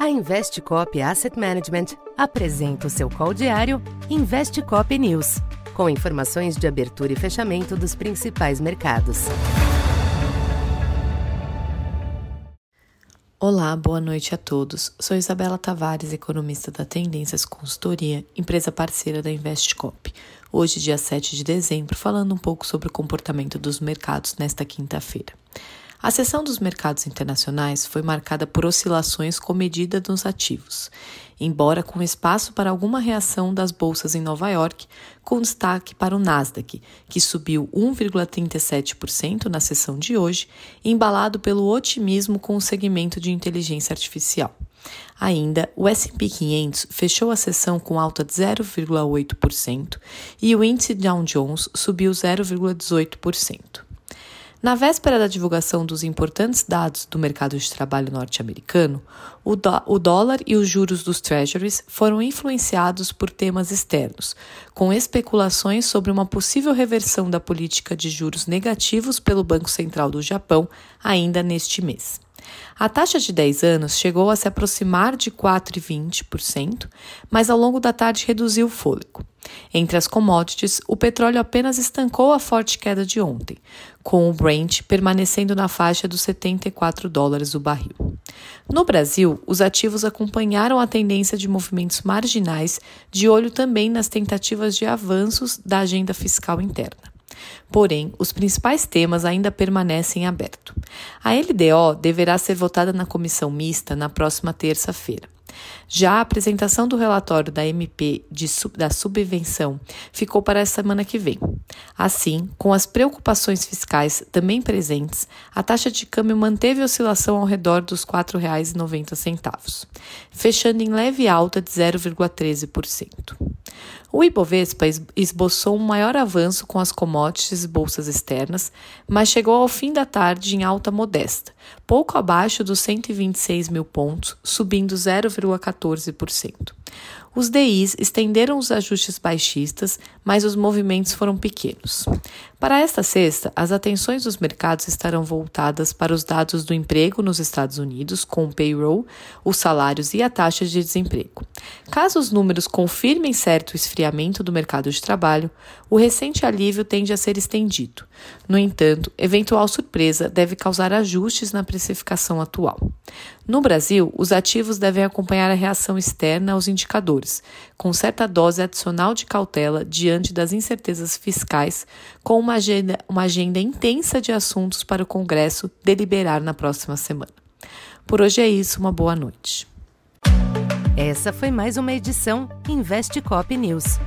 A Investcop Asset Management apresenta o seu call diário Investcop News, com informações de abertura e fechamento dos principais mercados. Olá, boa noite a todos. Sou Isabela Tavares, economista da Tendências Consultoria, empresa parceira da Investcop. Hoje, dia 7 de dezembro, falando um pouco sobre o comportamento dos mercados nesta quinta-feira. A sessão dos mercados internacionais foi marcada por oscilações comedidas nos ativos, embora com espaço para alguma reação das bolsas em Nova York, com destaque para o Nasdaq, que subiu 1,37% na sessão de hoje, embalado pelo otimismo com o segmento de inteligência artificial. Ainda, o S&P 500 fechou a sessão com alta de 0,8% e o índice Dow Jones subiu 0,18%. Na véspera da divulgação dos importantes dados do mercado de trabalho norte-americano, o, o, dólar e os juros dos treasuries foram influenciados por temas externos, com especulações sobre uma possível reversão da política de juros negativos pelo Banco Central do Japão ainda neste mês. A taxa de 10 anos chegou a se aproximar de 4,20%, mas ao longo da tarde reduziu o fôlego. Entre as commodities, o petróleo apenas estancou a forte queda de ontem, com o Brent permanecendo na faixa dos 74 dólares o barril. No Brasil, os ativos acompanharam a tendência de movimentos marginais, de olho também nas tentativas de avanços da agenda fiscal interna. Porém, os principais temas ainda permanecem abertos. A LDO deverá ser votada na comissão mista na próxima terça-feira. Já a apresentação do relatório da MP de, da subvenção ficou para a semana que vem. Assim, com as preocupações fiscais também presentes, a taxa de câmbio manteve oscilação ao redor dos R$ 4,90, fechando em leve alta de 0,13%. O Ibovespa esboçou um maior avanço com as commodities e bolsas externas, mas chegou ao fim da tarde em alta modesta, pouco abaixo dos 126 mil pontos, subindo 0,14%. Os DIs estenderam os ajustes baixistas, mas os movimentos foram pequenos. Para esta sexta, as atenções dos mercados estarão voltadas para os dados do emprego nos Estados Unidos, com o payroll, os salários e a taxa de desemprego. Caso os números confirmem certo esfriamento do mercado de trabalho, o recente alívio tende a ser estendido. No entanto, eventual surpresa deve causar ajustes na precificação atual. No Brasil, os ativos devem acompanhar a reação externa aos indicadores, com certa dose adicional de cautela diante das incertezas fiscais, com uma agenda, uma agenda intensa de assuntos para o Congresso deliberar na próxima semana. Por hoje é isso, uma boa noite. Essa foi mais uma edição Investe Cop News.